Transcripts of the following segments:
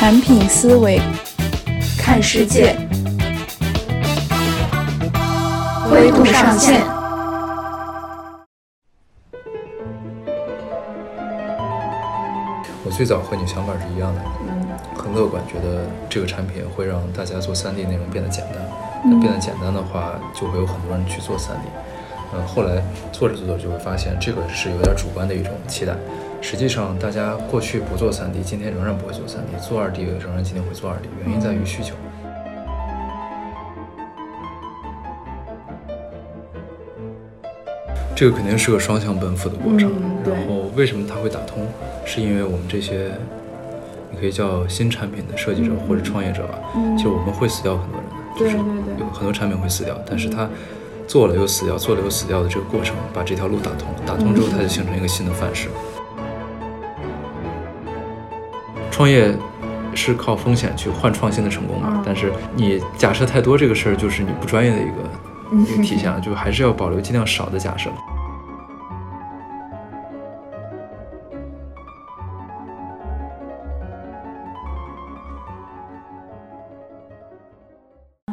产品思维，看世界，灰度上线。我最早和你想法是一样的，很乐观，觉得这个产品会让大家做 3D 内容变得简单。那变得简单的话，就会有很多人去做 3D。嗯，后来做着做着就会发现，这个是有点主观的一种期待。实际上，大家过去不做 3D，今天仍然不会做 3D；做 2D 仍然今天会做 2D。原因在于需求。这个肯定是个双向奔赴的过程。然后，为什么它会打通？是因为我们这些，你可以叫新产品的设计者或者创业者吧。嗯。就我们会死掉很多人的，就是有很多产品会死掉，但是它。做了又死掉，做了又死掉的这个过程，把这条路打通，打通之后，它就形成一个新的范式。创业是靠风险去换创新的成功嘛？但是你假设太多这个事儿，就是你不专业的一个一个体现，就还是要保留尽量少的假设。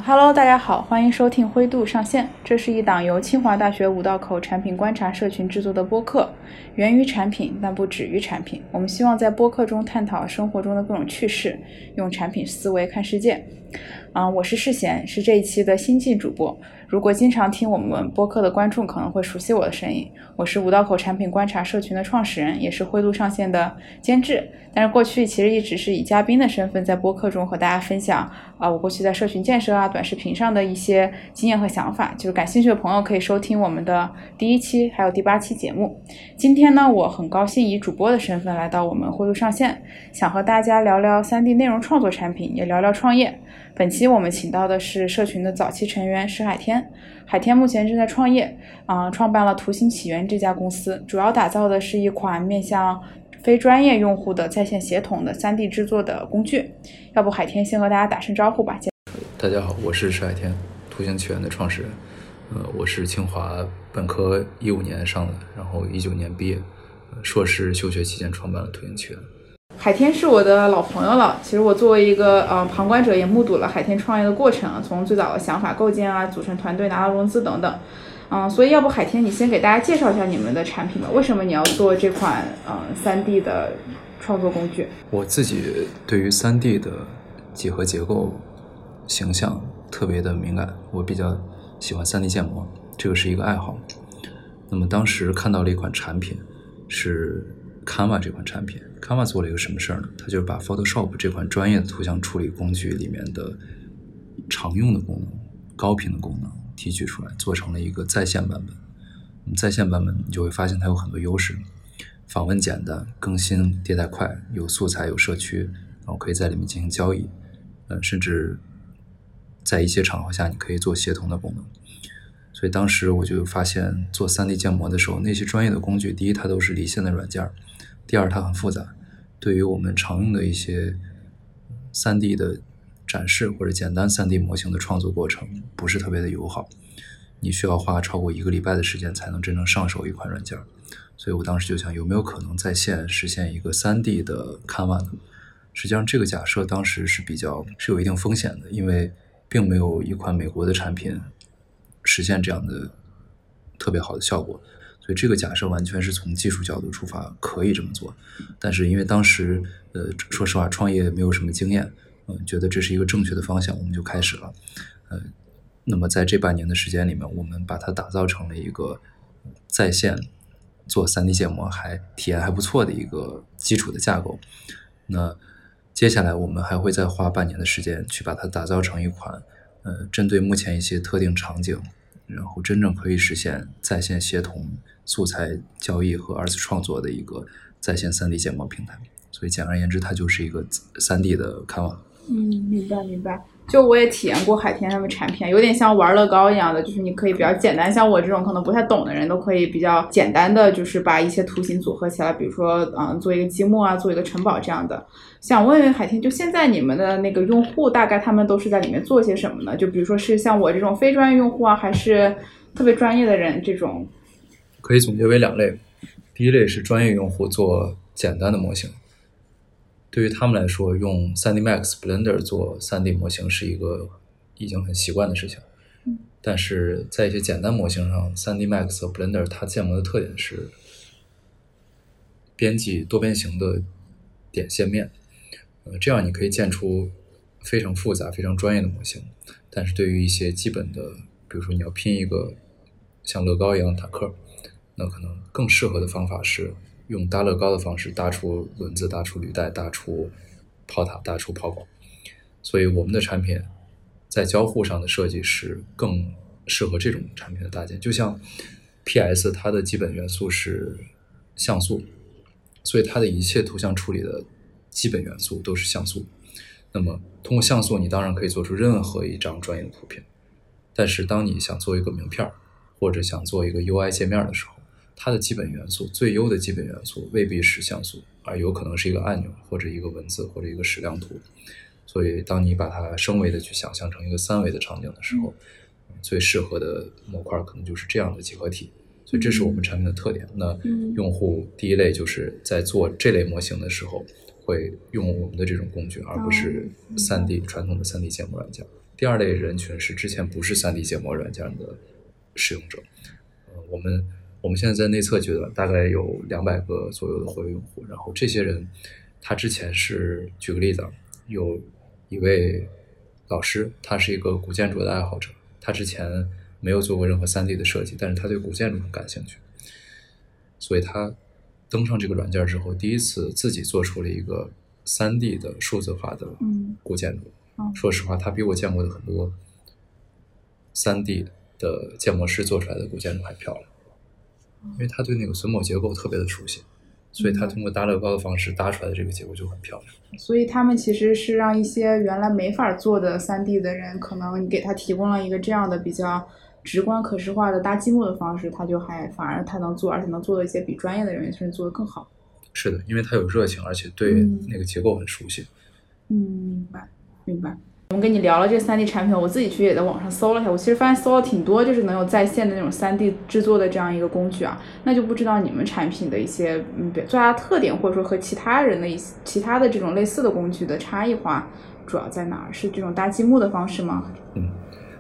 Hello，大家好，欢迎收听灰度上线。这是一档由清华大学五道口产品观察社群制作的播客，源于产品，但不止于产品。我们希望在播客中探讨生活中的各种趣事，用产品思维看世界。啊，我是世贤，是这一期的新晋主播。如果经常听我们播客的观众可能会熟悉我的声音，我是五道口产品观察社群的创始人，也是灰度上线的监制。但是过去其实一直是以嘉宾的身份在播客中和大家分享啊，我过去在社群建设啊、短视频上的一些经验和想法。就是感兴趣的朋友可以收听我们的第一期还有第八期节目。今天呢，我很高兴以主播的身份来到我们灰度上线，想和大家聊聊 3D 内容创作产品，也聊聊创业。本期我们请到的是社群的早期成员石海天。海天目前正在创业，啊，创办了图形起源这家公司，主要打造的是一款面向非专业用户的在线协同的 3D 制作的工具。要不海天先和大家打声招呼吧。大家好，我是石海天，图形起源的创始人。呃，我是清华本科一五年上的，然后一九年毕业，硕士休学期间创办了图形起源。海天是我的老朋友了。其实我作为一个呃旁观者，也目睹了海天创业的过程，从最早的想法构建啊，组成团队，拿到融资等等。嗯，所以要不海天你先给大家介绍一下你们的产品吧？为什么你要做这款呃三 D 的创作工具？我自己对于三 D 的几何结构形象特别的敏感，我比较喜欢三 D 建模，这个是一个爱好。那么当时看到了一款产品是。Canva 这款产品，Canva 做了一个什么事儿呢？它就是把 Photoshop 这款专业的图像处理工具里面的常用的功能、高频的功能提取出来，做成了一个在线版本。在线版本，你就会发现它有很多优势：访问简单、更新迭代快、有素材、有社区，然后可以在里面进行交易。呃，甚至在一些场合下，你可以做协同的功能。所以当时我就发现，做 3D 建模的时候，那些专业的工具，第一它都是离线的软件第二它很复杂，对于我们常用的一些 3D 的展示或者简单 3D 模型的创作过程，不是特别的友好。你需要花超过一个礼拜的时间才能真正上手一款软件所以我当时就想，有没有可能在线实现一个 3D 的 Canva 呢？实际上这个假设当时是比较是有一定风险的，因为并没有一款美国的产品。实现这样的特别好的效果，所以这个假设完全是从技术角度出发，可以这么做。但是因为当时呃，说实话，创业没有什么经验，嗯，觉得这是一个正确的方向，我们就开始了。呃，那么在这半年的时间里面，我们把它打造成了一个在线做 3D 建模还体验还不错的一个基础的架构。那接下来我们还会再花半年的时间去把它打造成一款呃，针对目前一些特定场景。然后真正可以实现在线协同、素材交易和二次创作的一个在线 3D 建模平台。所以简而言之，它就是一个 3D 的 Canva。嗯，明白明白。就我也体验过海天他们产品，有点像玩乐高一样的，就是你可以比较简单，像我这种可能不太懂的人都可以比较简单的，就是把一些图形组合起来，比如说嗯做一个积木啊，做一个城堡这样的。想问问海天，就现在你们的那个用户，大概他们都是在里面做些什么呢？就比如说是像我这种非专业用户啊，还是特别专业的人这种？可以总结为两类，第一类是专业用户做简单的模型。对于他们来说，用 3D Max、Blender 做 3D 模型是一个已经很习惯的事情。嗯但是在一些简单模型上，3D Max 和 Blender 它建模的特点是编辑多边形的点线面，呃，这样你可以建出非常复杂、非常专业的模型。但是对于一些基本的，比如说你要拼一个像乐高一样的坦克，那可能更适合的方法是用搭乐高的方式搭出轮子、搭出履带、搭出炮塔、搭出炮管。所以我们的产品在交互上的设计是更适合这种产品的搭建。就像 PS 它的基本元素是像素，所以它的一切图像处理的基本元素都是像素。那么通过像素，你当然可以做出任何一张专业的图片。但是当你想做一个名片儿，或者想做一个 UI 界面的时候，它的基本元素，最优的基本元素未必是像素，而有可能是一个按钮，或者一个文字，或者一个矢量图。所以，当你把它升维的去想象成一个三维的场景的时候，最适合的模块可能就是这样的几何体。所以，这是我们产品的特点。那嗯用户第一类就是在做这类模型的时候，会用我们的这种工具，而不是哦三 D 传统的三 D 建模软件。第二类人群是之前不是三 D 建模软件的使用者。呃，我们我们现在在内测阶段大概有两百个左右的活跃用户，然后这些人他之前是举个例子啊，有一位老师，他是一个古建筑的爱好者，他之前没有做过任何三 D 的设计，但是他对古建筑很感兴趣，所以他登上这个软件之后，第一次自己做出了一个三 D 的数字化的嗯。古建筑。哦。说实话，他比我见过的很多三 D 的建模师做出来的古建筑还漂亮，因为他对那个榫卯结构特别的熟悉，所以他通过搭乐高的方式搭出来的这个结构就很漂亮。所以他们其实是让一些原来没法做的三 D 的人，可能你给他提供了一个这样的比较直观可视化的搭积木的方式，他就还反而他能做，而且能做的一些比专业的人员甚至做得更好。是的，因为他有热情，而且对嗯那个结构很熟悉。嗯，明白，明白。我们跟你聊了这三 D 产品，我自己去也在网上搜了一下，我其实发现搜了挺多，就是能有在线的那种三 D 制作的这样一个工具啊。那就不知道你们产品的一些嗯最大的特点，或者说和其他人的一些其他的这种类似的工具的差异化主要在哪儿？是这种搭积木的方式吗？嗯，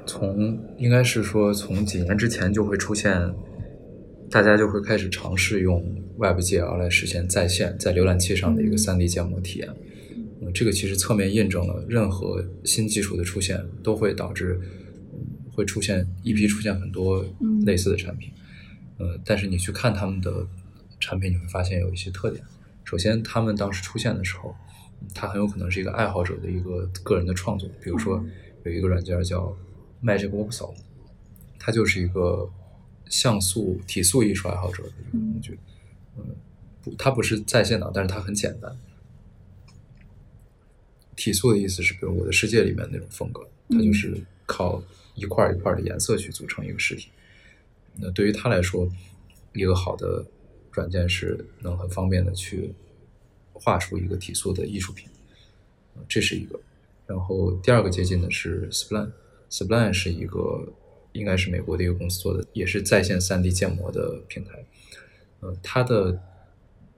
从应该是说从几年之前就会出现，大家就会开始尝试用 WebGL 来实现在线在浏览器上的一个嗯 3D 建模体验。嗯，这个其实侧面印证了任何新技术的出现都会导致，嗯，会出现一批出现很多嗯类似的产品。呃，但是你去看他们的产品，你会发现有一些特点。首先，他们当时出现的时候，它很有可能是一个爱好者的一个个人的创作，比如说有一个软件叫 Magic Voxel，它就是一个像素体素艺术爱好者的一个工具。嗯，不，它不是在线的，但是它很简单。体素的意思是，比如我的世界里面那种风格，它就是靠一块儿一块儿的颜色去组成一个实体。那对于他来说，一个好的软件是能很方便的去画出一个体素的艺术品，呃这是一个。然后第二个接近的是 Spline，Spline 是一个应该是美国的一个公司做的，也是在线 3D 建模的平台。呃，它的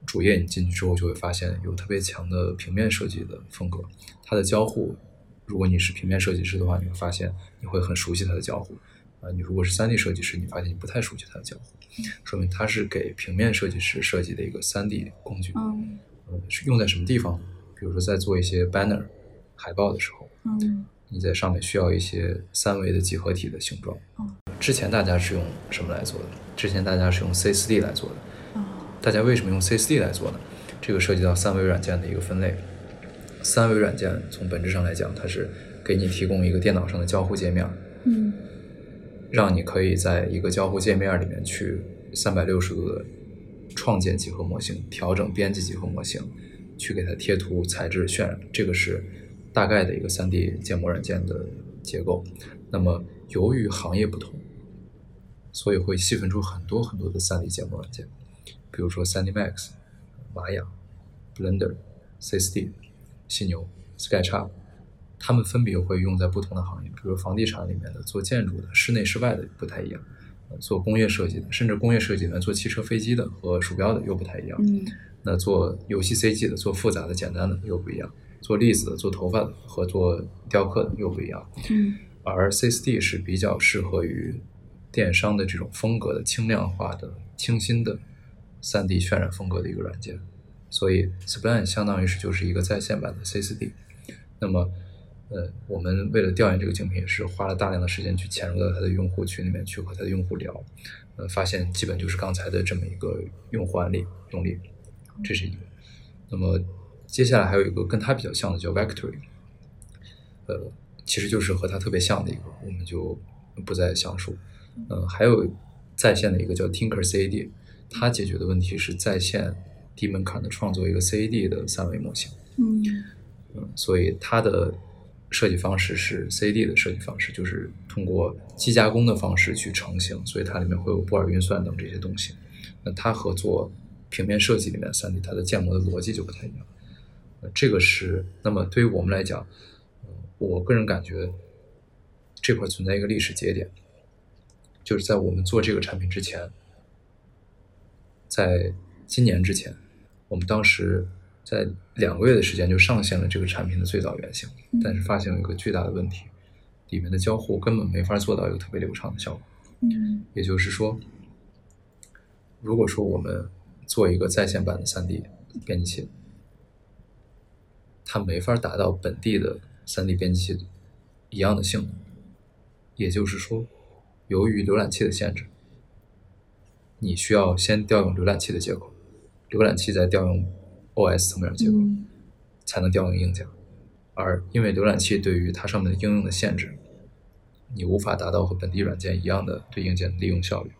主页你进去之后就会发现有特别强的平面设计的风格，它的交互，如果你是平面设计师的话，你会发现你会很熟悉它的交互。啊，你如果是三 D 设计师，你发现你不太熟悉它的交互，说明它是给平面设计师设计的一个三 D 工具。嗯呃，是用在什么地方？比如说在做一些 banner 海报的时候，嗯你在上面需要一些三维的几何体的形状。哦之前大家是用什么来做的？之前大家是用 C4D 来做的。哦大家为什么用 C4D 来做呢？这个涉及到三维软件的一个分类。三维软件从本质上来讲，它是给你提供一个电脑上的交互界面，嗯让你可以在一个交互界面里面去三百六十度的创建几何模型，调整编辑几何模型，去给它贴图、材质、渲染，这个是大概的一个三 D 建模软件的结构。那么由于行业不同，所以会细分出很多很多的三 D 建模软件，比如说 3D Max、玛雅、Blender、CSD、犀牛、SketchUp，它们分别会用在不同的行业，比如房地产里面的做建筑的，室内室外的不太一样，呃做工业设计的，甚至工业设计的做汽车、飞机的和鼠标的又不太一样。嗯那做游戏 CG 的、做复杂的、简单的又不一样，做粒子的、做头发的和做雕刻的又不一样。嗯而 CSD 是比较适合于电商的这种风格的轻量化的、清新的 3D 渲染风格的一个软件，所以 Spline 相当于是就是一个在线版的 CCD。那么，呃，我们为了调研这个竞品，是花了大量的时间去潜入到它的用户群里面去和它的用户聊，呃，发现基本就是刚才的这么一个用户案例用例，这是一个。那么接下来还有一个跟它比较像的叫 Vectory，呃，其实就是和它特别像的一个，我们就不再详述。嗯、还有在线的一个叫 Tinker CAD，它解决的问题是在线低门槛的创作一个 CAD 的三维模型。嗯嗯，所以它的设计方式是 CAD 的设计方式，就是通过机加工的方式去成型，所以它里面会有布尔运算等这些东西。那它和做平面设计里面三 D 它的建模的逻辑就不太一样。呃，这个是那么对于我们来讲，呃我个人感觉这块存在一个历史节点，就是在我们做这个产品之前，在今年之前，我们当时在两个月的时间就上线了这个产品的最早原型，但是发现有一个巨大的问题，里面的交互根本没法做到一个特别流畅的效果。嗯也就是说，如果说我们做一个在线版的三 D 编辑器，它没法达到本地的三 D 编辑器一样的性能。也就是说，由于浏览器的限制，你需要先调用浏览器的接口，浏览器再调用 OS 层面的接口，嗯才能调用硬件。而因为浏览器对于它上面的应用的限制，你无法达到和本地软件一样的对硬件的利用效率。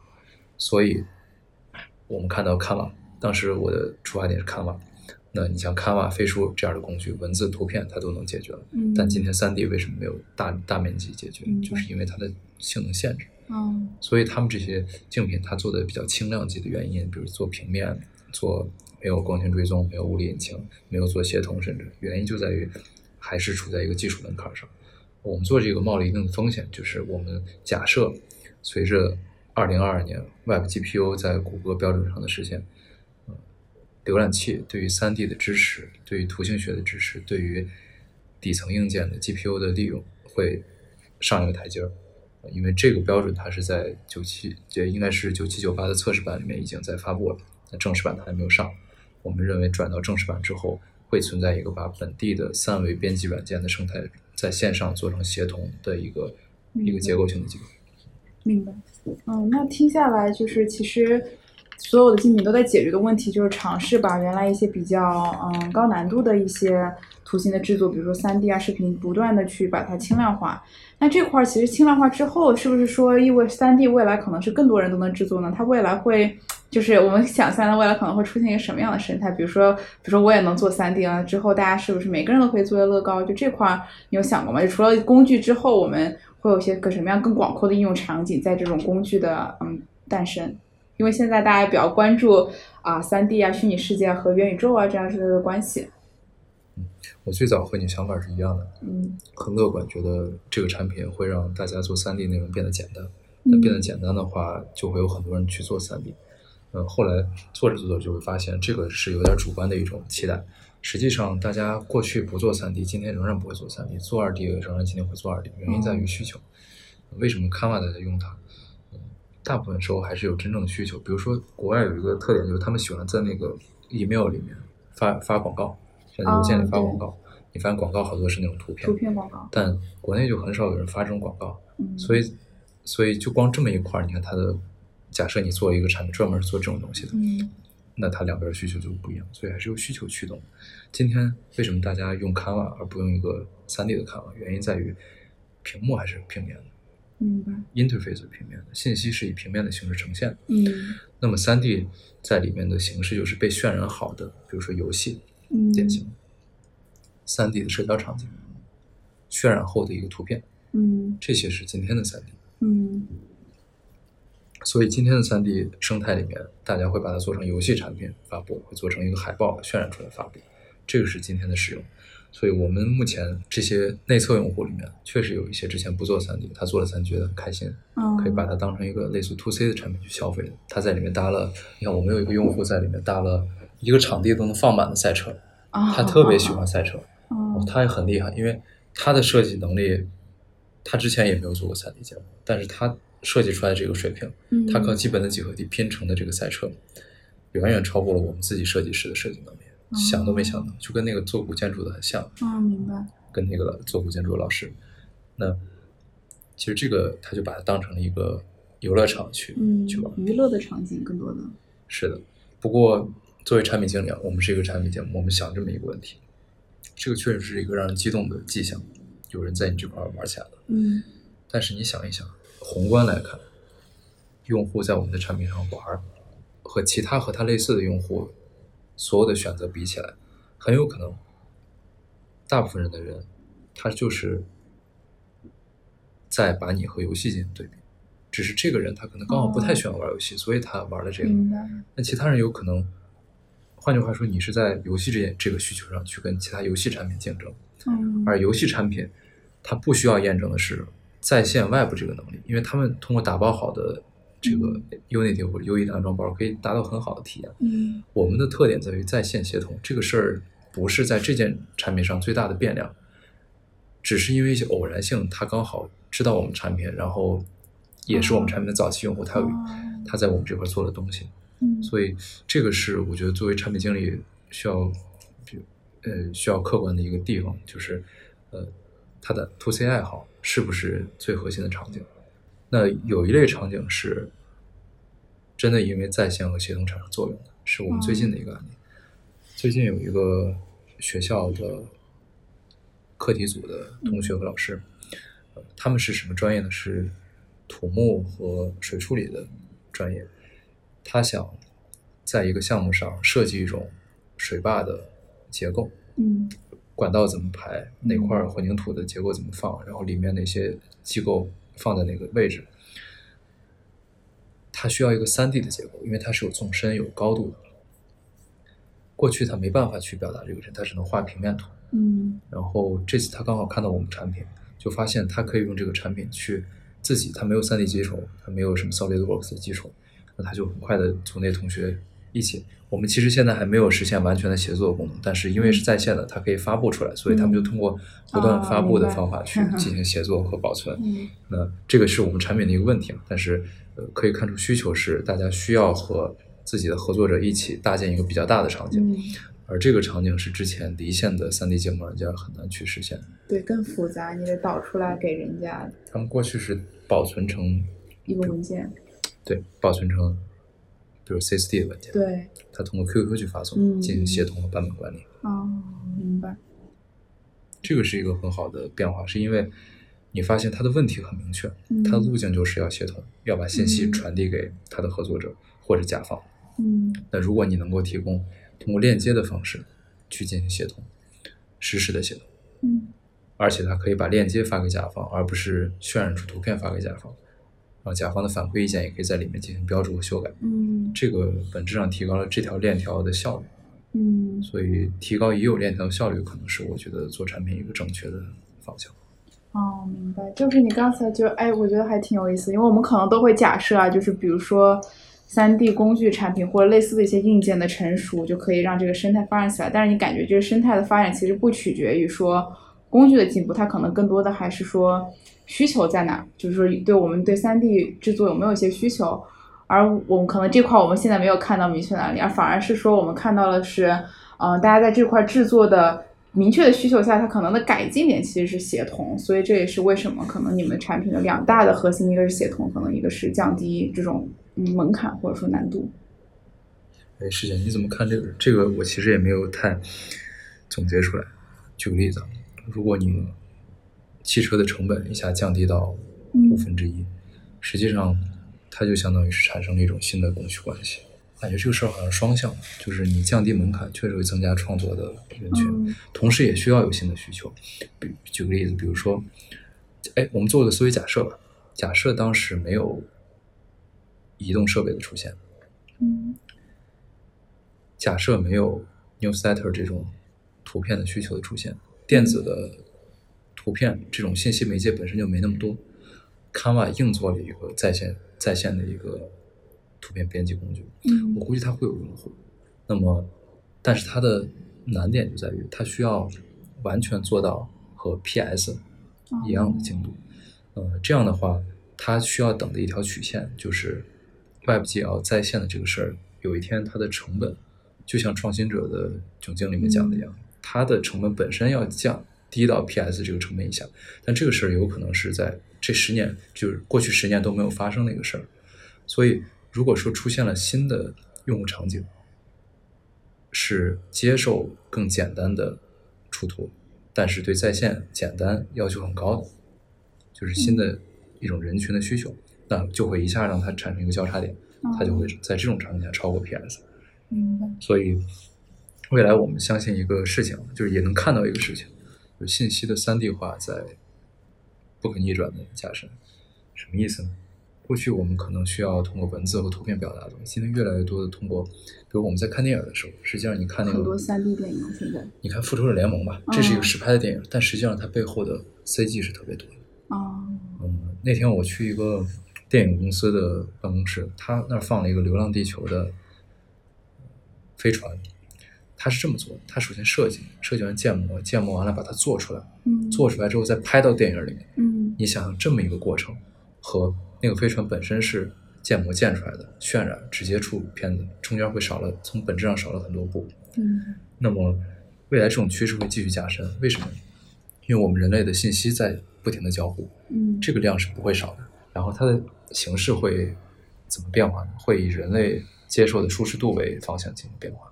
所以，我们看到 Canva，当时我的出发点是 Canva。那你像 Canva、飞书这样的工具，文字、图片它都能解决了。嗯，但今天 3D 为什么没有大大面积解决就是因为它的性能限制。嗯所以他们这些竞品它做的比较轻量级的原因，比如做平面、做没有光圈追踪、没有物理引擎、没有做协同，甚至原因就在于还是处在一个技术门槛上。我们做这个冒了一定的风险，就是我们假设随着2022年 Web GPU 在谷歌标准上的实现，呃，浏览器对于 3D 的支持、对于图形学的支持、对于底层硬件的 GPU 的利用会上一个台阶儿。呃因为这个标准它是在九七，这应该是九七九八的测试版里面已经在发布了，那正式版它还没有上。我们认为转到正式版之后，会存在一个把本地的三维编辑软件的生态在线上做成协同的一个一个结构性的机构。明白。嗯，那听下来就是其实所有的竞品都在解决的问题，就是尝试把原来一些比较嗯高难度的一些图形的制作，比如说3 D 啊视频，不断的去把它轻量化。那这块儿其实轻量化之后，是不是说意味3 D 未来可能是更多人都能制作呢？它未来会就是我们想象的未来可能会出现一个什么样的生态？比如说，比如说我也能做3 D 了，之后大家是不是每个人都可以做乐高？就这块儿你有想过吗？就除了工具之后，我们会有些个什么样更广阔的应用场景在这种工具的嗯诞生？因为现在大家比较关注啊三 D 啊、虚拟世界和元宇宙啊这样之类的关系。嗯我最早和你想法是一样的，嗯很乐观，觉得这个产品会让大家做三 D 内容变得简单。那变得简单的话，就会有很多人去做三 D。嗯，后来做着做着就会发现，这个是有点主观的一种期待。实际上，大家过去不做三 D，今天仍然不会做三 D；做二 D 仍然今天会做二 D 原因在于需求。为什么 Canva 大家用它？嗯，大部分时候还是有真正的需求。比如说，国外有一个特点，就是他们喜欢在那个 email 里面发发广告，现在邮件里发广告。你发现广告好多是那种图片，图片广告。但国内就很少有人发这种广告。嗯，所以，所以就光这么一块儿，你看它的，假设你做一个产品专门做这种东西的，嗯那它两边的需求就不一样，所以还是由需求驱动。今天为什么大家用 Canva 而不用一个 3D 的 Canva？原因在于屏幕还是平面的明白。，interface 是平面的，信息是以平面的形式呈现的。嗯那么三 D 在里面的形式就是被渲染好的，比如说游戏，嗯，典型。3D 的社交场景，渲染后的一个图片，嗯这些是今天的三 D。嗯所以今天的三 D 生态里面，大家会把它做成游戏产品发布，会做成一个海报渲染出来发布，这个是今天的使用。所以我们目前这些内测用户里面，确实有一些之前不做三 D，他做了三 D 觉得很开心，嗯。可以把它当成一个类似 to C 的产品去消费的。他在里面搭了，你看我们有一个用户在里面搭了一个场地都能放满的赛车，啊，他特别喜欢赛车，他也很厉害，因为他的设计能力，他之前也没有做过三 D 建模，但是他设计出来这个水平，嗯他。靠基本的几何体拼成的这个赛车，远远超过了我们自己设计师的设计能力，想都没想到，就跟那个做古建筑的很像，啊，明白，跟那个做古建筑的老师，那其实这个他就把它当成了一个游乐场去、嗯去玩，，娱乐的场景更多的，是的。不过作为产品经理啊，我们是一个产品节目，我们想这么一个问题，这个确实是一个让人激动的迹象，有人在你这块玩起来了。嗯。但是你想一想，宏观来看，用户在我们的产品上玩，和其他和他类似的用户所有的选择比起来，很有可能，大部分人的人，他就是在把你和游戏进行对比，只是这个人他可能刚好不太喜欢玩游戏，所以他玩了这个。那其他人有可能，换句话说，你是在游戏这件这个需求上去跟其他游戏产品竞争，嗯而游戏产品它不需要验证的是在线外部这个能力，因为他们通过打包好的这个 Unity 或者 UE 的安装包可以达到很好的体验。嗯。我们的特点在于在线协同，这个事儿不是在这件产品上最大的变量，只是因为一些偶然性，他刚好知道我们产品，然后也是我们产品的早期用户，他有哦。他在我们这块做的东西，嗯。所以这个是我觉得作为产品经理需要，比呃需要客观的一个地方，就是呃他的 to C 爱好是不是最核心的场景？那有一类场景是真的因为在线和协同产生作用的，是我们最近的一个案例。最近有一个学校的课题组的同学和老师，呃他们是什么专业呢？是土木和水处理的专业。他想在一个项目上设计一种水坝的结构，嗯管道怎么排，哪块混凝土的结构怎么放，然后里面哪些机构放在哪个位置。它需要一个三 D 的结构，因为它是有纵深、有高度的。过去他没办法去表达这个人，他只能画平面图。嗯然后这次他刚好看到我们产品，就发现他可以用这个产品去自己，他没有三 D 基础，他没有什么 SolidWorks 的基础，那他就很快的从那同学一起。我们其实现在还没有实现完全的协作功能，但是因为是在线的，它可以发布出来，所以他们就通过不断发布的方法 去进行协作和保存。嗯那这个是我们产品的一个问题嘛，但是呃可以看出需求是大家需要和自己的合作者一起搭建一个比较大的场景，嗯，而这个场景是之前离线的三 D 建模软件很难去实现。对，更复杂，你得导出来给人家他们过去是保存成一个文件，对保存成，比如 CSD 的文件，对，它通过 QQ 去发送，嗯。进行协同和版本管理。哦，明白，这个是一个很好的变化，是因为你发现它的问题很明确，嗯。它的路径就是要协同，要把信息嗯。传递给它的合作者或者甲方。嗯。那如果你能够提供通过链接的方式去进行协同，实时的协同，嗯。而且它可以把链接发给甲方，而不是渲染出图片发给甲方，然后甲方的反馈意见也可以在里面进行标注和修改。嗯这个本质上提高了这条链条的效率，嗯，所以提高已有链条的效率，可能是我觉得做产品一个正确的方向。哦，明白，就是你刚才就哎，我觉得还挺有意思，因为我们可能都会假设啊，就是比如说。三 D 工具产品或者类似的一些硬件的成熟，就可以让这个生态发展起来。但是你感觉这个生态的发展其实不取决于说工具的进步，它可能更多的还是说需求在哪，就是说对我们对三 D 制作有没有一些需求。而我们可能这块我们现在没有看到明确的案例，而反而是说我们看到的是，嗯、大家在这块制作的明确的需求下，它可能的改进点其实是协同，所以这也是为什么可能你们产品的两大的核心，一个是协同，可能一个是降低这种嗯门槛或者说难度。哎，师姐，你怎么看这个？这个我其实也没有太总结出来。举个例子，如果你汽车的成本一下降低到嗯五分之一，实际上它就相当于是产生了一种新的供需关系。感觉这个事儿好像双向的，就是你降低门槛，确实会增加创作的人群，嗯同时也需要有新的需求。比举个例子，比如说，哎，我们做个思维假设吧，假设当时没有移动设备的出现，嗯假设没有 newsletter 这种图片的需求的出现，电子的图片这种信息媒介本身就没那么多，Canva 硬做了一个在线在线的一个图片编辑工具，嗯我估计它会有用户。那么，但是它的难点就在于它需要完全做到和 PS 一样的精度。呃，这样的话，它需要等的一条曲线就是 WebGL 在线的这个事儿，有一天它的成本，就像创新者的窘境里面讲的一样，它的成本本身要降低到 PS 这个成本以下，但这个事儿有可能是在这十年，就是过去十年都没有发生的一个事儿。所以，如果说出现了新的用户场景，是接受更简单的出图，但是对在线简单要求很高的，就是新的一种人群的需求，那就会一下让它产生一个交叉点，它就会在这种场景下超过 PS。明白。所以，未来我们相信一个事情，就是也能看到一个事情，就信息的三 D 化在不可逆转的加深。什么意思呢？过去我们可能需要通过文字和图片表达的东西，现在越来越多的通过，比如我们在看电影的时候，实际上你看那很多个，三 D 电影现在。你看《复仇者联盟》吧，这是一个实拍的电影，但实际上它背后的 CG 是特别多的。哦。嗯，那天我去一个电影公司的办公室，他那儿放了一个《流浪地球》的飞船。他是这么做的：他首先设计，设计完建模，建模完了把它做出来，嗯。做出来之后再拍到电影里面。嗯。你想想这么一个过程，和那个飞船本身是建模建出来的，渲染直接出片子，中间会少了，从本质上少了很多步。嗯。那么未来这种趋势会继续加深，为什么？因为我们人类的信息在不停的交互，嗯。这个量是不会少的。然后它的形式会怎么变化呢？会以人类接受的舒适度为方向进行变化。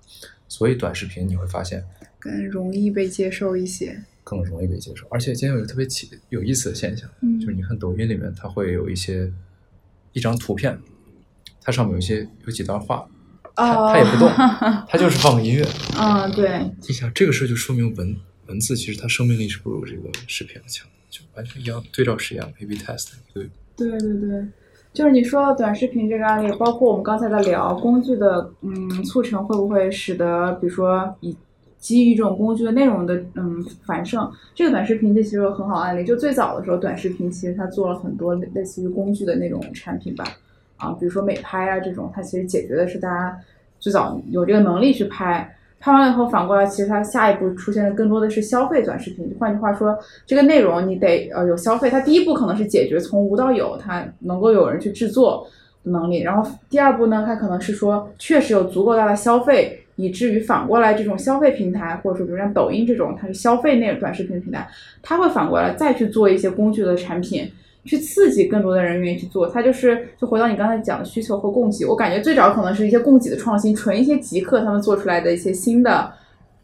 所以短视频你会发现更容易被接受一些。更容易被接受。而且今天有一个特别奇有意思的现象，嗯就是你看抖音里面，它会有一些一张图片，它上面有一些有几段话，它哦。它也不动，它就是放个音乐。嗯，对。你想这个事儿就说明文文字其实它生命力是不如这个视频的强，就完全一样，对照是一样，A/B test 一个对对对，就是你说短视频这个案例，包括我们刚才在聊工具的嗯促成，会不会使得比如说以基于这种工具的内容的嗯繁盛，这个短视频这其实有很好案例。就最早的时候，短视频其实它做了很多类类似于工具的那种产品吧，啊，比如说美拍啊这种，它其实解决的是大家最早有这个能力去拍。拍完了以后，反过来，其实它下一步出现的更多的是消费短视频。换句话说，这个内容你得呃有消费，它第一步可能是解决从无到有，它能够有人去制作的能力。然后第二步呢，它可能是说确实有足够大的消费，以至于反过来这种消费平台，或者说比如像抖音这种，它是消费内短视频平台，它会反过来再去做一些工具的产品。去刺激更多的人愿意去做，它就是就回到你刚才讲的需求和供给，我感觉最早可能是一些供给的创新，纯一些极客他们做出来的一些新的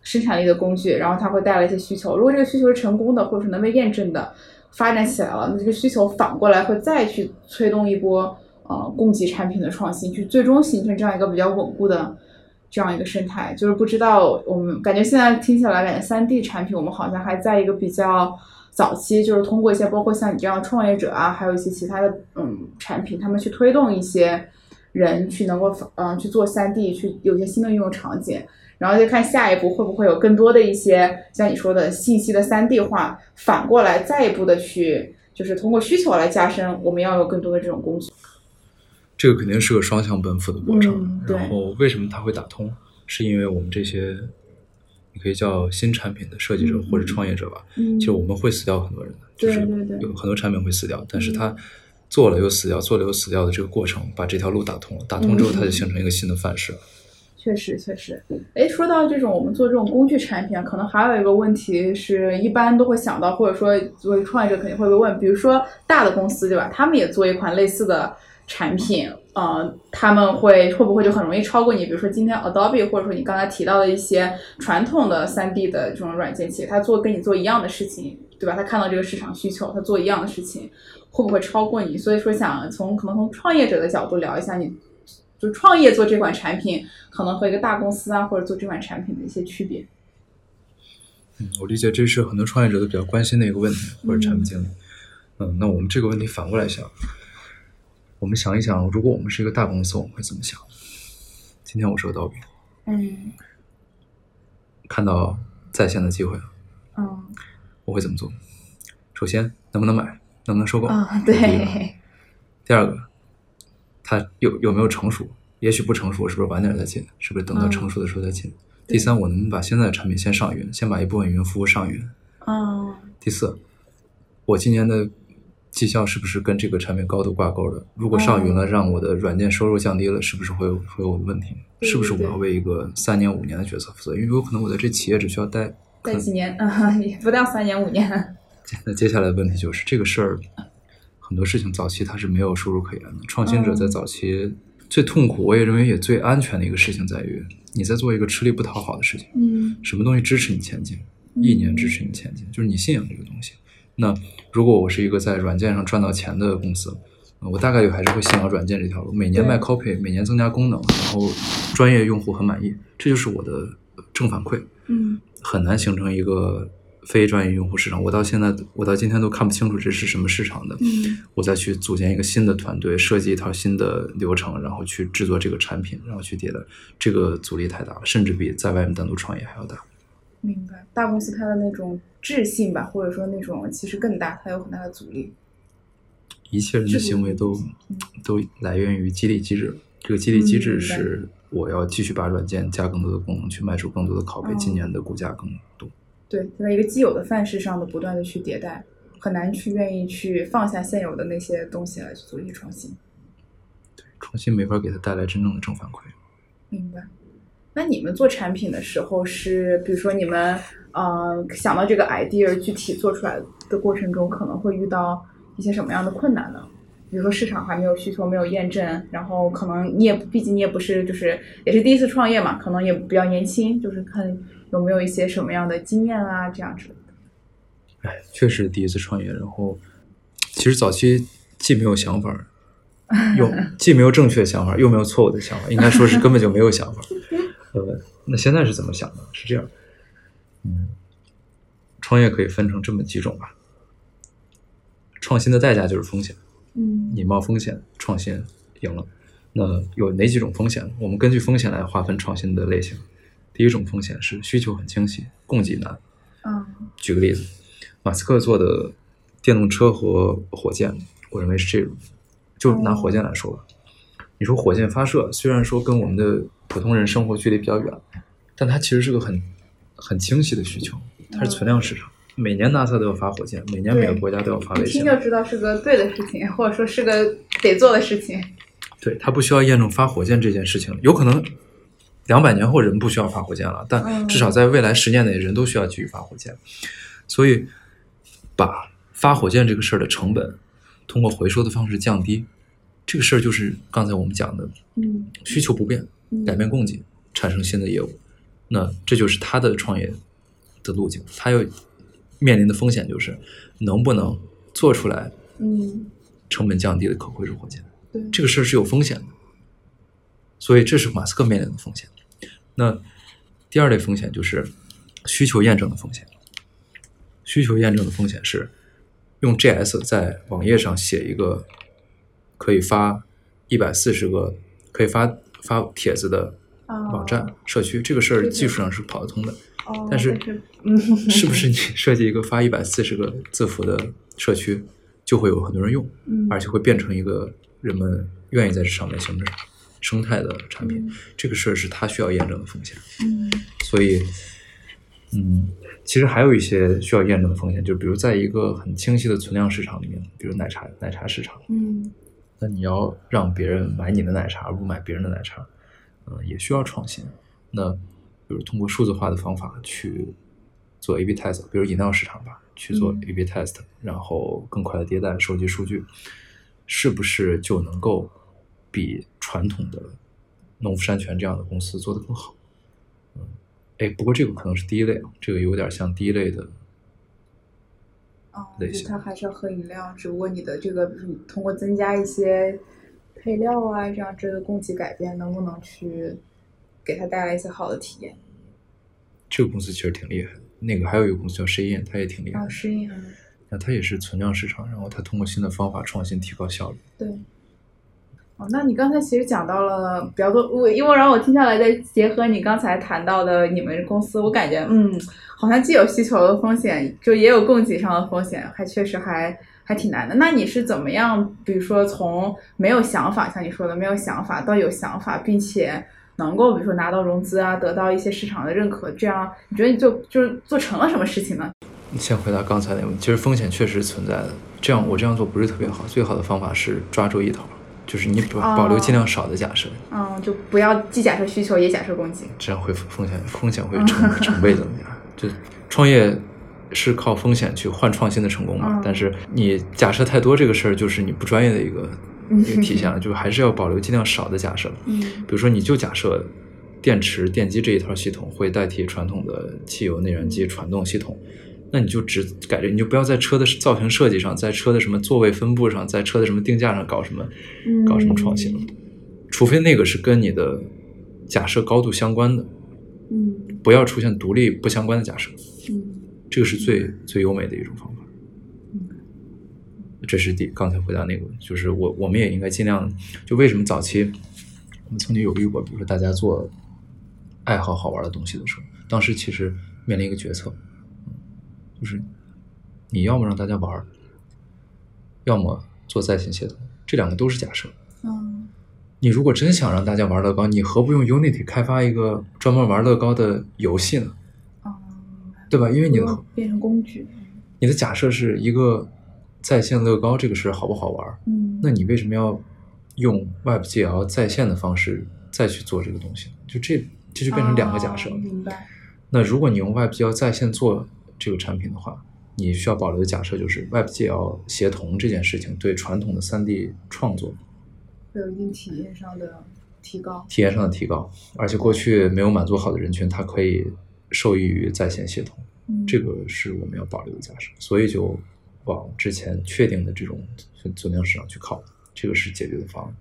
生产力的工具，然后它会带来一些需求。如果这个需求是成功的，或者是能被验证的，发展起来了，那这个需求反过来会再去推动一波呃供给产品的创新，去最终形成这样一个比较稳固的这样一个生态。就是不知道我们感觉现在听起来，感觉三 D 产品我们好像还在一个比较。早期就是通过一些包括像你这样的创业者啊，还有一些其他的嗯产品，他们去推动一些人去能够嗯去做三 D，去有一些新的应用场景，然后再看下一步会不会有更多的一些像你说的信息的三 D 化，反过来再一步的去就是通过需求来加深，我们要有更多的这种工具。这个肯定是个双向奔赴的过程。嗯对然后为什么它会打通？是因为我们这些你可以叫新产品的设计者嗯或者创业者吧，嗯其实我们会死掉很多人的，就是对对对有很多产品会死掉，但是他做了又死掉，做了又死掉的这个过程，把这条路打通了，打通之后它就形成一个新的范式。确实，确实。哎，说到这种我们做这种工具产品啊，可能还有一个问题是，一般都会想到，或者说作为创业者肯定会被问，比如说大的公司对吧？他们也做一款类似的产品，呃，他们会会不会就很容易超过你？比如说今天 Adobe 或者说你刚才提到的一些传统的 3D 的这种软件企业，他做跟你做一样的事情，对吧？他看到这个市场需求，他做一样的事情，会不会超过你？所以说想从可能从创业者的角度聊一下你。就创业做这款产品，可能和一个大公司啊，或者做这款产品的一些区别。嗯，我理解这是很多创业者都比较关心的一个问题，或者产品经理。嗯，那我们这个问题反过来想，我们想一想，如果我们是一个大公司，我们会怎么想？今天我是个刀兵，嗯看到在线的机会了，嗯我会怎么做？首先，能不能买，能不能收购？啊，对，第二个，它有有没有成熟？也许不成熟，我是不是晚点再进？是不是等到嗯成熟的时候再进？对第三，我能不能把现在的产品先上云，先把一部分云服务上云？嗯第四，我今年的绩效是不是跟这个产品高度挂钩的？如果上云了，让我的软件收入降低了，是不是会有会有问题？是不是我要为一个三年五年的角色负责？因为有可能我在这企业只需要待，待几年啊，也不到三年五年。那接下来的问题就是这个事儿，很多事情早期它是没有收入可言的。创新者在嗯早期最痛苦，我也认为也最安全的一个事情在于，你在做一个吃力不讨好的事情。嗯什么东西支持你前进？嗯意念支持你前进，就是你信仰这个东西。那如果我是一个在软件上赚到钱的公司，呃我大概率还是会信仰软件这条路，每年卖 copy，每年增加功能，然后专业用户很满意，这就是我的正反馈。嗯很难形成一个非专业用户市场。我到现在，我到今天都看不清楚这是什么市场的。嗯我再去组建一个新的团队，设计一套新的流程，然后去制作这个产品，然后去迭代，这个阻力太大了，甚至比在外面单独创业还要大。明白。大公司它的那种智性吧，或者说那种其实更大，它有很大的阻力。一切人的行为都嗯都来源于激励机制。这个激励机制是我要继续把软件加更多的功能，去卖出更多的拷贝，哦今年的股价更多。对，在一个既有的范式上的不断的去迭代，很难去愿意去放下现有的那些东西来去做一些创新。对创新没法给他带来真正的正反馈。明白。那你们做产品的时候是，比如说你们呃想到这个 idea 具体做出来的过程中，可能会遇到一些什么样的困难呢？比如说市场还没有需求，没有验证，然后可能你也毕竟你也不是就是也是第一次创业嘛，可能也比较年轻，就是看有没有一些什么样的经验啊这样之类的。哎，确实第一次创业，然后其实早期既没有想法，又 既没有正确的想法，又没有错误的想法，应该说是根本就没有想法。呃，那现在是怎么想的？是这样，嗯，创业可以分成这么几种吧。创新的代价就是风险，嗯你冒风险创新赢了。那有哪几种风险？我们根据风险来划分创新的类型。第一种风险是需求很清晰，供给难。嗯举个例子，马斯克做的电动车和火箭，我认为是这种。就拿火箭来说吧，你说火箭发射虽然说跟我们的普通人生活距离比较远，但它其实是个很很清晰的需求，它是存量市场。每年 NASA 都要发火箭，每年每个国家都要发卫星一听。就知道是个对的事情，或者说是个得做的事情。对，它不需要验证发火箭这件事情，有可能两百年后人不需要发火箭了，但嗯至少在未来十年内，人都需要继续发火箭。所以，把发火箭这个事儿的成本通过回收的方式降低，这个事儿就是刚才我们讲的嗯需求不变，嗯改变供给，产生新的业务。那这就是他的创业的路径，他要面临的风险就是能不能做出来嗯，成本降低的可回收火箭。对，这个事儿是有风险的，所以这是马斯克面临的风险。那第二类风险就是需求验证的风险。需求验证的风险是用 JS 在网页上写一个可以发一百四十个可以发发帖子的啊网站、社区，这个事儿技术上是跑得通的。哦，但是嗯，是不是你设计一个发一百四十个字符的社区，就会有很多人用？嗯而且会变成一个人们愿意在这上面形成生态的产品。嗯这个事儿是它需要验证的风险。嗯所以，嗯，其实还有一些需要验证的风险，就比如在一个很清晰的存量市场里面，比如奶茶奶茶市场，嗯那你要让别人买你的奶茶，而不买别人的奶茶，呃，也需要创新。那比如通过数字化的方法去做 A/B test，比如饮料市场吧，去做嗯 A/B test，、然后更快的迭代、收集数据，是不是就能够比传统的农夫山泉这样的公司做得更好？嗯，哎，不过这个可能是第一类啊，这个有点像第一类的哦，就是他还是要喝饮料，只不过你的这个，比如通过增加一些配料啊，这样这个供给改变，能不能去给他带来一些好的体验？这个公司其实挺厉害的。那个还有一个公司叫 Shein，它也挺厉害啊，的。适应啊，那它也是存量市场，然后它通过新的方法创新，提高效率。对，哦，那你刚才其实讲到了比较多，我因为然后我听下来，再结合你刚才谈到的你们公司，我感觉嗯，好像既有需求的风险，就也有供给上的风险，还确实还还挺难的。那你是怎么样，比如说从没有想法，像你说的没有想法到有想法，并且能够比如说拿到融资啊，得到一些市场的认可，这样你觉得你就就是做成了什么事情呢？你先回答刚才那个问题，其实风险确实存在的。这样我这样做不是特别好，最好的方法是抓住一头。就是你保保留尽量少的假设，嗯，就不要既假设需求也假设供给，这样会风险风险会成成倍增加。就创业是靠风险去换创新的成功嘛，但是你假设太多这个事儿，就是你不专业的一个一个体现了，就还是要保留尽量少的假设。嗯，比如说你就假设电池电机这一套系统会代替传统的汽油内燃机传动系统。那你就只改这，你就不要在车的造型设计上，在车的什么座位分布上，在车的什么定价上搞什么，搞什么创新了。除非那个是跟你的假设高度相关的，嗯，不要出现独立不相关的假设，嗯，这个是最最优美的一种方法。嗯，这是第刚才回答那个，就是我我们也应该尽量，就为什么早期我们曾经犹豫过，比如说大家做爱好好玩的东西的时候，当时其实面临一个决策。就是你要么让大家玩，要么做在线协同，这两个都是假设。嗯，你如果真想让大家玩乐高，你何不用 Unity 开发一个专门玩乐高的游戏呢？对吧？因为你的变成工具，你的假设是一个在线乐高这个事好不好玩？嗯，那你为什么要用 WebGL 在线的方式再去做这个东西？就这这就变成两个假设了。明白。那如果你用 WebGL 在线做，这个产品的话，你需要保留的假设就是 WebGL 协同这件事情对传统的三 D 创作会有一定体验上的提高，体验上的提高，而且过去没有满足好的人群，它可以受益于在线协同，这个是我们要保留的假设，所以就往之前确定的这种存量市场去靠，这个是解决的方案。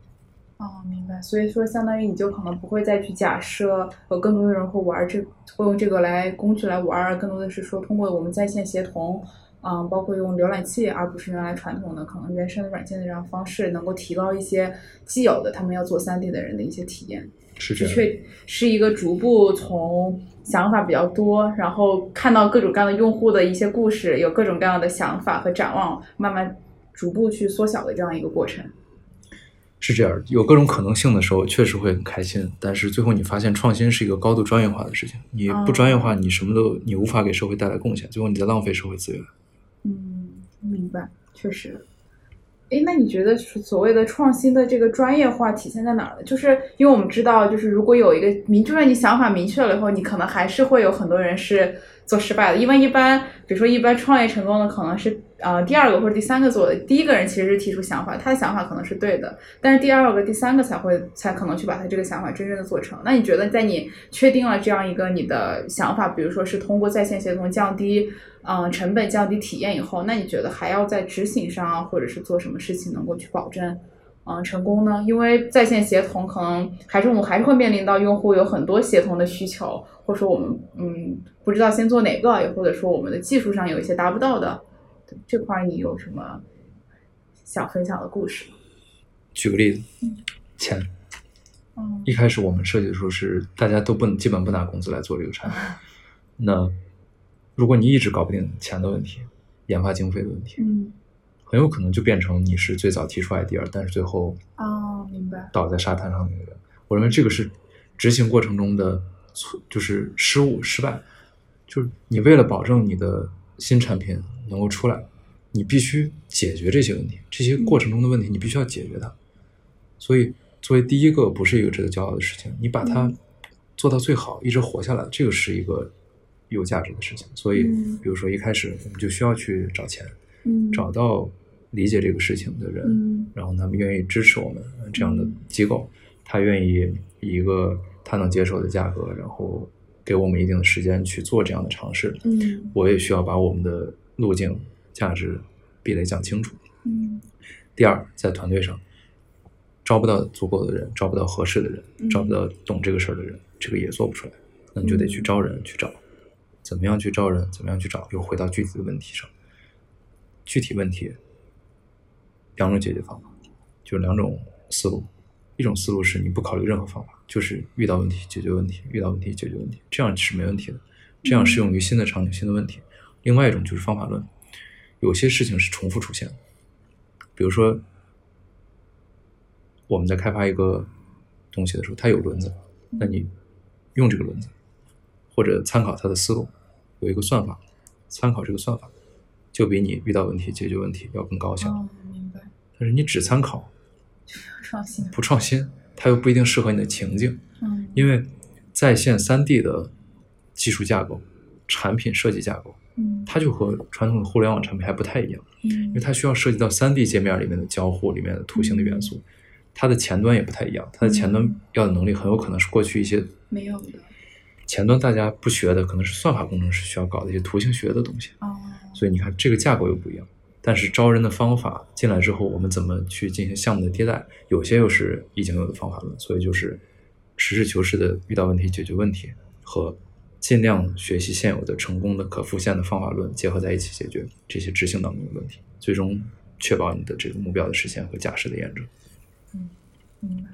哦，明白。所以说，相当于你就可能不会再去假设有更多的人会玩这，会用这个来工具来玩，更多的是说通过我们在线协同，嗯，包括用浏览器，而不是原来传统的可能原生的软件的这样方式，能够提高一些既有的他们要做三 D 的人的一些体验。是这样。确是一个逐步从想法比较多，然后看到各种各样的用户的一些故事，有各种各样的想法和展望，慢慢逐步去缩小的这样一个过程。是这样，有各种可能性的时候，确实会很开心。但是最后你发现，创新是一个高度专业化的事情。你不专业化，你什么都你无法给社会带来贡献，最后你在浪费社会资源。嗯，明白，确实。哎，那你觉得所谓的创新的这个专业化体现在哪儿呢？就是因为我们知道，就是如果有一个明，就算你想法明确了以后，你可能还是会有很多人是。做失败的，因为一般，比如说一般创业成功的可能是呃第二个或者第三个做的，第一个人其实是提出想法，他的想法可能是对的，但是第二个、第三个才会才可能去把他这个想法真正的做成。那你觉得在你确定了这样一个你的想法，比如说是通过在线协同降低嗯成本、降低体验以后，那你觉得还要在执行上或者是做什么事情能够去保证嗯成功呢？因为在线协同可能还是我们还是会面临到用户有很多协同的需求。或者说我们嗯不知道先做哪个，也或者说我们的技术上有一些达不到的，这块你有什么想分享的故事？举个例子，钱。嗯。一开始我们设计的时候是大家都不基本不拿工资来做这个产品。那如果你一直搞不定钱的问题，研发经费的问题，嗯，很有可能就变成你是最早提出 idea，但是最后哦，明白，倒在沙滩上那个人。我认为这个是执行过程中的。错就是失误失败，就是你为了保证你的新产品能够出来，你必须解决这些问题，这些过程中的问题你必须要解决它。所以作为第一个不是一个值得骄傲的事情，你把它做到最好，一直活下来，这个是一个有价值的事情。所以，比如说一开始我们就需要去找钱，找到理解这个事情的人，然后他们愿意支持我们这样的机构，他愿意以一个。他能接受的价格，然后给我们一定的时间去做这样的尝试。嗯，我也需要把我们的路径、价值壁垒讲清楚。嗯，第二，在团队上招不到足够的人，招不到合适的人，招不到懂这个事儿的人，这个也做不出来。那你就得去招人，去找怎么样去招人，怎么样去找，又回到具体的问题上。具体问题两种解决方法，就两种思路。一种思路是你不考虑任何方法，就是遇到问题解决问题，遇到问题解决问题，这样是没问题的，这样适用于新的场景、新的问题。另外一种就是方法论，有些事情是重复出现的，比如说我们在开发一个东西的时候，它有轮子，那你用这个轮子，或者参考他的思路，有一个算法，参考这个算法，就比你遇到问题解决问题要更高效。哦，明白。但是你只参考创新。不创新，它又不一定适合你的情境。嗯，因为在线三 D 的技术架构、产品设计架构，嗯它就和传统的互联网产品还不太一样，因为嗯它需要涉及到三 D 界面里面的交互里面的图形的元素，它的前端也不太一样，它的前端要的能力很有可能是过去一些没有的。前端大家不学的，可能是算法工程师需要搞的一些图形学的东西。哦，所以你看，这个架构又不一样。但是招人的方法进来之后，我们怎么去进行项目的迭代？有些又是已经有的方法论，所以就是实事求是的遇到问题解决问题，和尽量学习现有的成功的可复现的方法论结合在一起解决这些执行当中的问题，最终确保你的这个目标的实现和假设的验证。明白。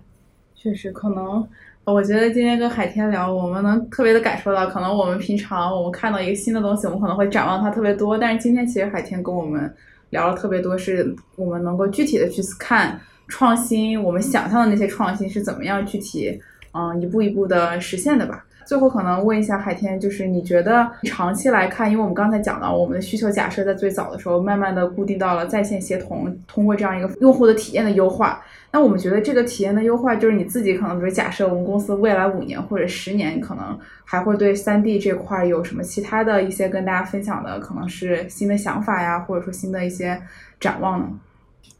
确实，可能我觉得今天跟海天聊，我们能特别的感受到，可能我们平常我们看到一个新的东西，我们可能会展望它特别多，但是今天其实海天跟我们聊了特别多，是我们能够具体的去看创新，我们想象的那些创新是怎么样具体，嗯，一步一步的实现的吧。最后可能问一下海天，就是你觉得长期来看，因为我们刚才讲到我们的需求假设在最早的时候，慢慢的固定到了在线协同，通过这样一个用户的体验的优化。那我们觉得这个体验的优化，就是你自己可能，比如假设我们公司未来五年或者十年，可能还会对三 D 这块有什么其他的一些跟大家分享的，可能是新的想法呀，或者说新的一些展望呢？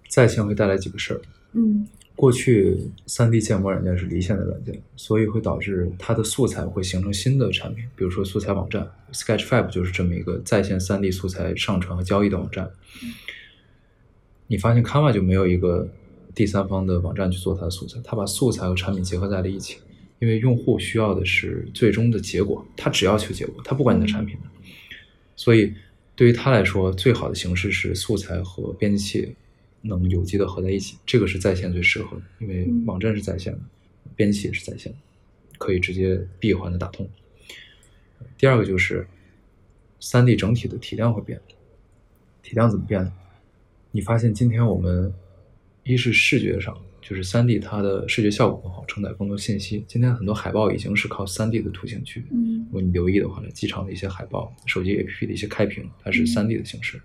在线会带来几个事儿。嗯过去3 D 建模软件是离线的软件，所以会导致它的素材会形成新的产品，比如说素材网站，Sketchfab 就是这么一个在线3 D 素材上传和交易的网站。你发现 Canva 就没有一个第三方的网站去做它的素材，它把素材和产品结合在了一起，因为用户需要的是最终的结果，他只要求结果，他不管你的产品。所以对于他来说，最好的形式是素材和编辑器能有机的合在一起，这个是在线最适合的，因为嗯网站是在线的，编辑器也是在线的，可以直接闭环的打通。第二个就是三 D 整体的体量会变，体量怎么变呢？你发现今天我们一是视觉上，就是三 D 它的视觉效果更好，承载更多信息。今天很多海报已经是靠三 D 的图形去嗯如果你留意的话呢，机场的一些海报、手机 APP 的一些开屏，它是三 D 的形式。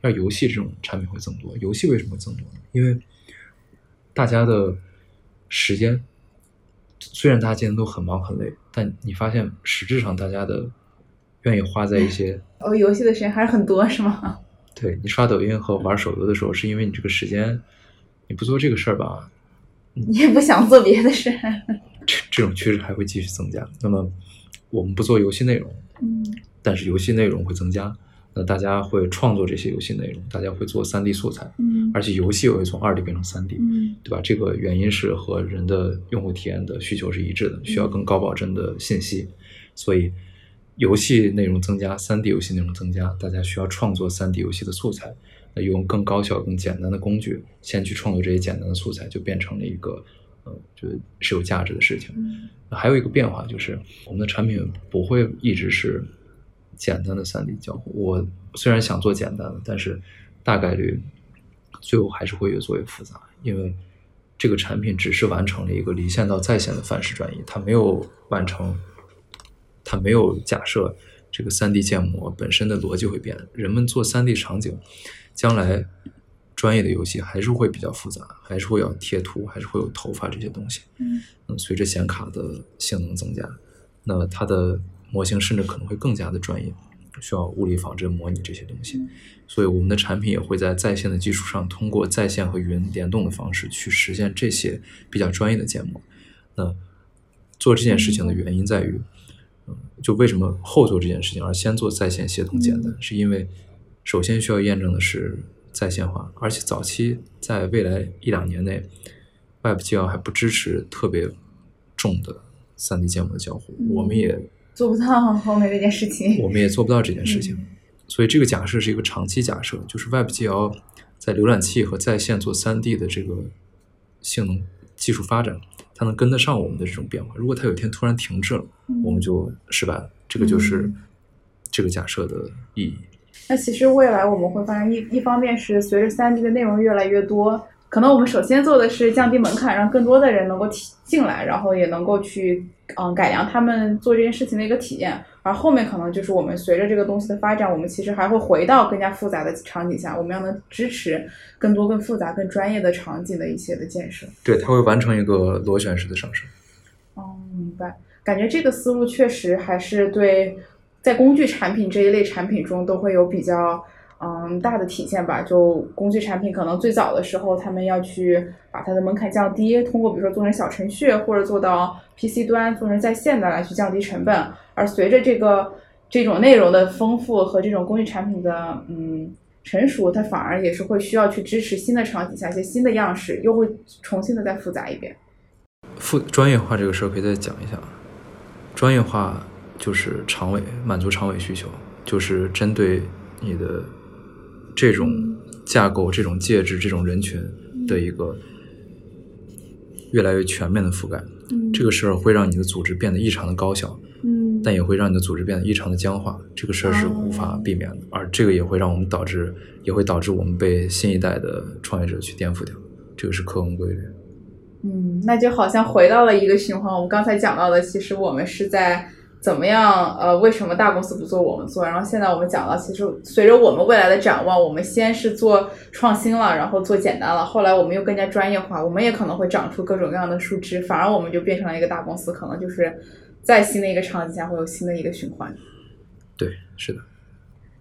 但游戏这种产品会增多。游戏为什么会增多呢？因为大家的时间，虽然大家今天都很忙很累，但你发现实质上大家的愿意花在一些哦，游戏的时间还是很多，是吗？对你刷抖音和玩手游的时候，是因为你这个时间你不做这个事儿吧，你也不想做别的事。这这种趋势还会继续增加。那么我们不做游戏内容，嗯但是游戏内容会增加，那大家会创作这些游戏内容，大家会做三 D 素材，嗯而且游戏也会从二 D 变成三 D，嗯对吧？这个原因是和人的用户体验的需求是一致的，需要更高保真的信息，所以游戏内容增加，三 D 游戏内容增加，大家需要创作三 D 游戏的素材，那用更高效、更简单的工具，先去创作这些简单的素材，就变成了一个呃，就是有价值的事情。嗯还有一个变化就是，我们的产品不会一直是简单的三 D 交互。我虽然想做简单的，但是大概率最后还是会越做越复杂，因为这个产品只是完成了一个离线到在线的范式转移，它没有完成，它没有假设这个三 D 建模本身的逻辑会变。人们做三 D 场景，将来专业的游戏还是会比较复杂，还是会要贴图，还是会有头发这些东西。嗯嗯，随着显卡的性能增加，那它的模型甚至可能会更加的专业，需要物理仿真模拟这些东西。所以我们的产品也会在在线的基础上，通过在线和云联动的方式去实现这些比较专业的建模。那做这件事情的原因在于，嗯，就为什么后做这件事情而先做在线协同简单，是因为首先需要验证的是在线化，而且早期在未来一两年内，WebGL 还不支持特别重的 3D 建模的交互，我们也做不到后面这件事情。我们也做不到这件事情。所以这个假设是一个长期假设，就是 WebGL 在浏览器和在线做 3D 的这个性能技术发展，它能跟得上我们的这种变化。如果它有一天突然停滞了，我们就失败了。这个就是这个假设的意义。那其实未来我们会发现，一一方面是随着三 D 的内容越来越多，可能我们首先做的是降低门槛，让更多的人能够体进来，然后也能够去嗯改良他们做这件事情的一个体验。而后面可能就是我们随着这个东西的发展，我们其实还会回到更加复杂的场景下，我们要能支持更多、更复杂、更专业的场景的一些的建设。对，它会完成一个螺旋式的上升。哦，明白。感觉这个思路确实还是对。在工具产品这一类产品中，都会有比较嗯大的体现吧。就工具产品可能最早的时候，他们要去把它的门槛降低，通过比如说做成小程序，或者做到 PC 端做成在线的来去降低成本。而随着这个这种内容的丰富和这种工具产品的嗯成熟，它反而也是会需要去支持新的场景下一些新的样式，又会重新的再复杂一遍。复专业化这个事儿可以再讲一下，专业化。就是长尾满足长尾需求，就是针对你的这种架构、这种介质、这种人群的一个越来越全面的覆盖。这个事儿会让你的组织变得异常的高效，嗯，但也会让你的组织变得异常的僵化。这个事儿是无法避免的，而这个也会让我们导致，也会导致我们被新一代的创业者去颠覆掉。这个是客观规律。嗯，那就好像回到了一个循环。我们刚才讲到的，其实我们是在。怎么样？呃，为什么大公司不做，我们做？然后现在我们讲到，其实随着我们未来的展望，我们先是做创新了，然后做简单了，后来我们又更加专业化，我们也可能会长出各种各样的树枝，反而我们就变成了一个大公司，可能就是在新的一个场景下会有新的一个循环。对，是的。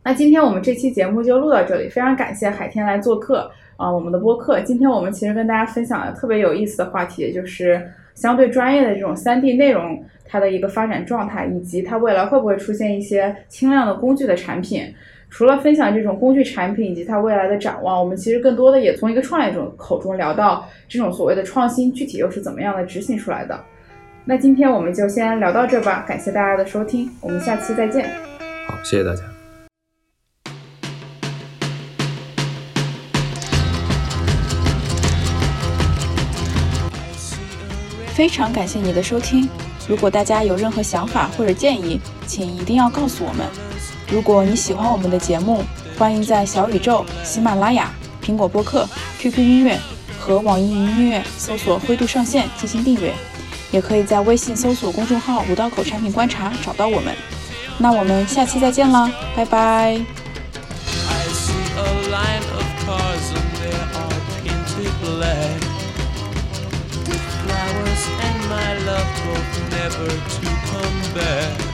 那今天我们这期节目就录到这里，非常感谢海天来做客啊，我们的播客。今天我们其实跟大家分享了特别有意思的话题，就是相对专业的这种三 D 内容。它的一个发展状态，以及它未来会不会出现一些轻量的工具的产品。除了分享这种工具产品以及它未来的展望，我们其实更多的也从一个创业者口中聊到这种所谓的创新具体又是怎么样的执行出来的。那今天我们就先聊到这吧，感谢大家的收听，我们下期再见。好，谢谢大家。非常感谢你的收听。如果大家有任何想法或者建议，请一定要告诉我们。如果你喜欢我们的节目，欢迎在小宇宙、喜马拉雅、苹果播客、QQ 音乐和网易云音乐搜索“灰度上线”进行订阅，也可以在微信搜索公众号“五道口产品观察”找到我们。那我们下期再见啦，拜拜。my love hope never to come back.